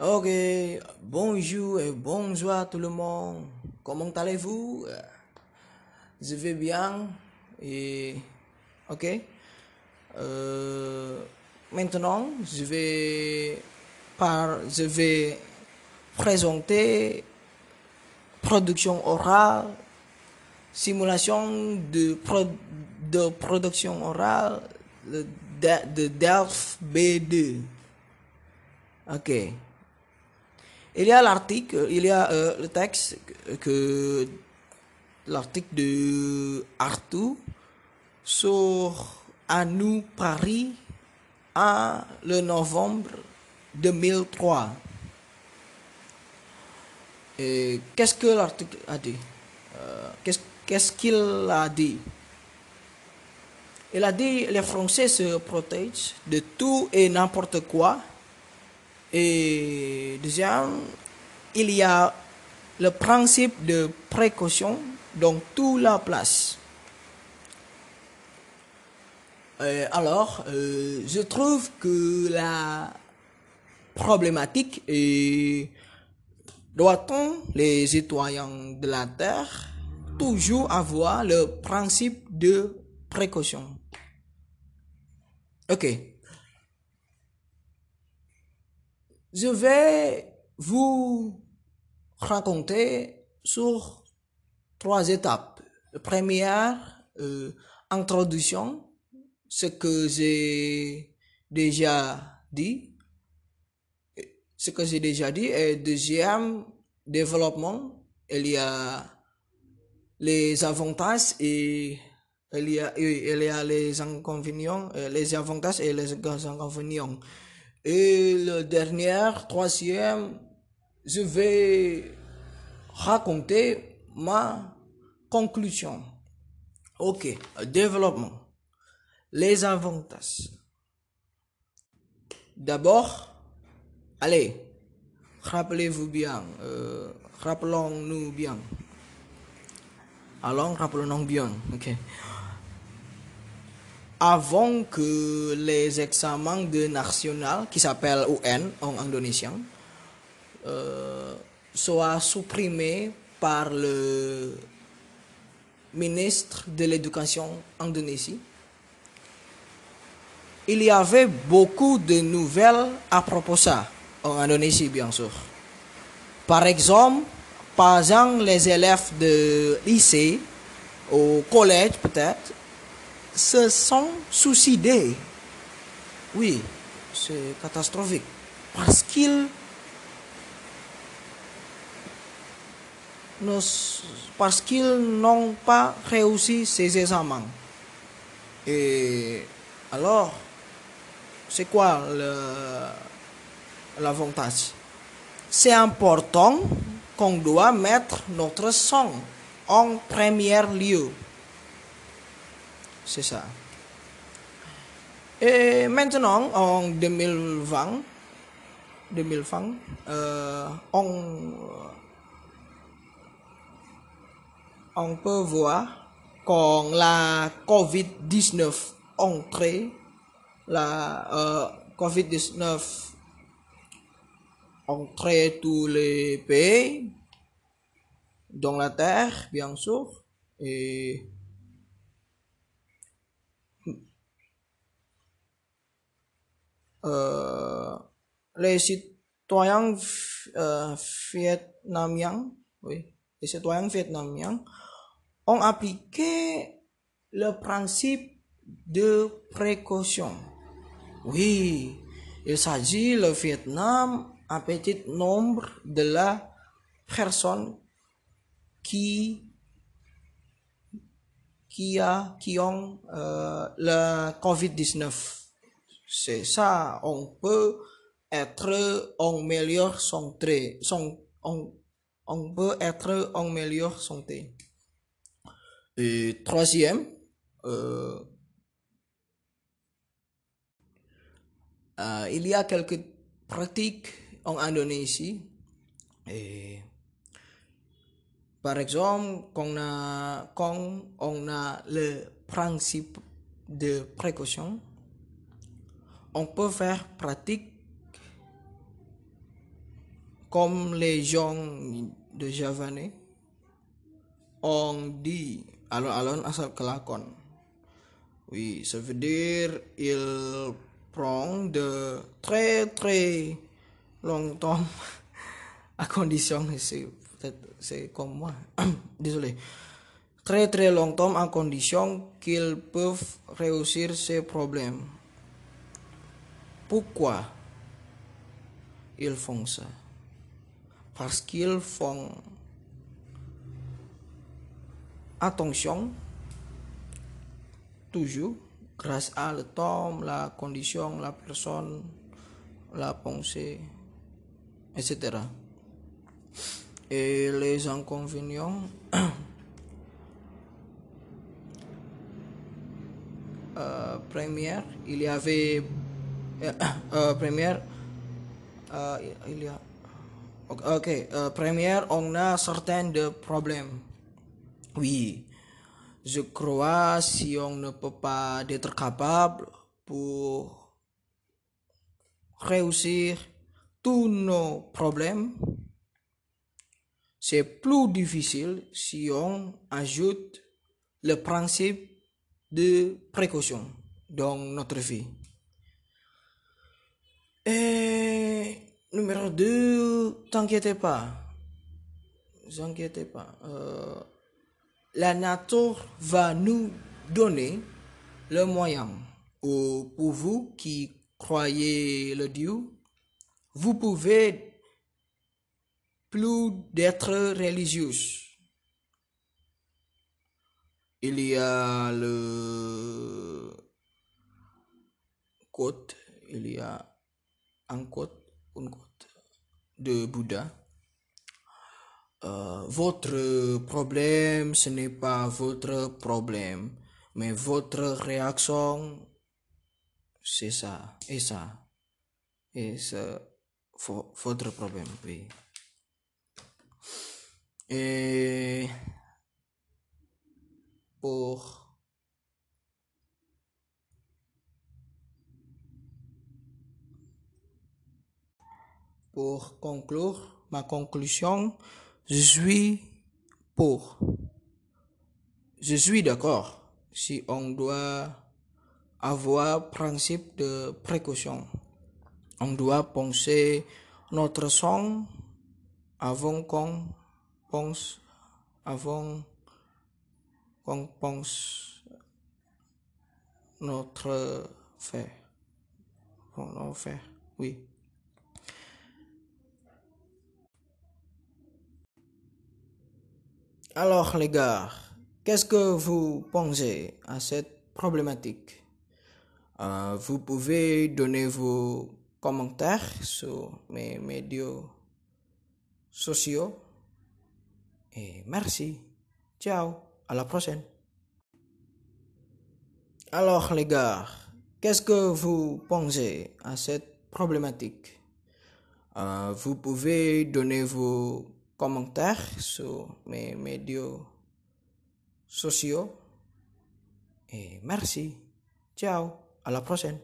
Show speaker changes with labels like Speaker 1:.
Speaker 1: Ok, bonjour et bonjour tout le monde. Comment allez-vous? Je vais bien et ok. Euh, maintenant, je vais par, je vais présenter production orale, simulation de, pro, de production orale de, de DELF B2. Ok. Il y a l'article, il y a euh, le texte que l'article de Arthur sur à nous Paris en le novembre 2003. Et qu'est-ce que l'article a dit? Euh, qu'est-ce qu'il a dit? Il a dit les Français se protègent de tout et n'importe quoi. Et deuxième, il y a le principe de précaution dans toute la place. Euh, alors, euh, je trouve que la problématique est doit-on, les citoyens de la Terre, toujours avoir le principe de précaution? Ok. Je vais vous raconter sur trois étapes. Première, euh, introduction, ce que j'ai déjà dit, ce que j'ai déjà dit, et deuxième, développement, il y a les avantages et il y a, il y a les inconvénients, les avantages et les inconvénients. Et le dernier, troisième, je vais raconter ma conclusion. Ok, développement. Les avantages. D'abord, allez, rappelez-vous bien, euh, rappelons-nous bien. Allons, rappelons-nous bien, ok. Avant que les examens de national, qui s'appellent UN en indonésien, euh, soient supprimés par le ministre de l'Éducation Indonésie, il y avait beaucoup de nouvelles à propos ça en Indonésie, bien sûr. Par exemple, par exemple, les élèves de lycée, au collège peut-être, se sont suicidés. Oui, c'est catastrophique. Parce qu'ils parce qu'ils n'ont pas réussi ces examens. Et alors, c'est quoi l'avantage? C'est important qu'on doit mettre notre sang en premier lieu. C'est ça. Et maintenant, en 2020, 2020 euh, on, on peut voir quand la COVID-19 entrée, la euh, COVID-19 entrée tous les pays dans la terre, bien sûr, et euh, les citoyens euh, vietnamiens, oui, les citoyens vietnamiens ont appliqué le principe de précaution. Oui, il s'agit le Vietnam un petit nombre de la personnes qui qui a qui ont euh, le Covid-19. C'est ça, on peut être en meilleure santé, son, on, on peut être en meilleure santé. Et troisième, euh, euh, il y a quelques pratiques en Indonésie. Et, par exemple, on, quand on a le principe de précaution, on peut faire pratique comme les gens de Javanais, on dit alon-alon asal kelakon. Oui, ça veut dire il prend de très très longtemps à condition, c'est c'est comme moi, désolé, très très longtemps à condition qu'ils peuvent réussir ces problèmes. Pourquoi ils font ça? Parce qu'ils font attention toujours grâce à le temps, la condition, la personne, la pensée, etc. Et les inconvénients, euh, il y avait, euh, euh, première, euh, il y a, ok, première, on a certains de problèmes. Oui, je crois si on ne peut pas être capable pour réussir tous nos problèmes, c'est plus difficile si on ajoute le principe de précaution dans notre vie. Et numéro 2, t'inquiète pas. T'inquiète pas. Euh, la nature va nous donner le moyen. Ou pour vous qui croyez le Dieu, vous pouvez plus d'être religieux. Il y a le côte, il y a de Bouddha. Euh, votre problème, ce n'est pas votre problème, mais votre réaction, c'est ça, et ça, et c'est votre problème, oui. Et pour pour conclure ma conclusion, je suis pour. Je suis d'accord si on doit avoir principe de précaution. On doit penser notre son avant qu'on pense, avant qu'on pense notre fait. Notre fait, oui. Alors les gars, qu'est-ce que vous pensez à cette problématique? Euh, Vous pouvez donner vos commentaires sur mes médias sociaux. Et merci. Ciao. À la prochaine. Alors les gars, qu'est-ce que vous pensez à cette problématique? Euh, Vous pouvez donner vos commentaires sur mes médias sociaux. Et merci. Ciao. À la prochaine.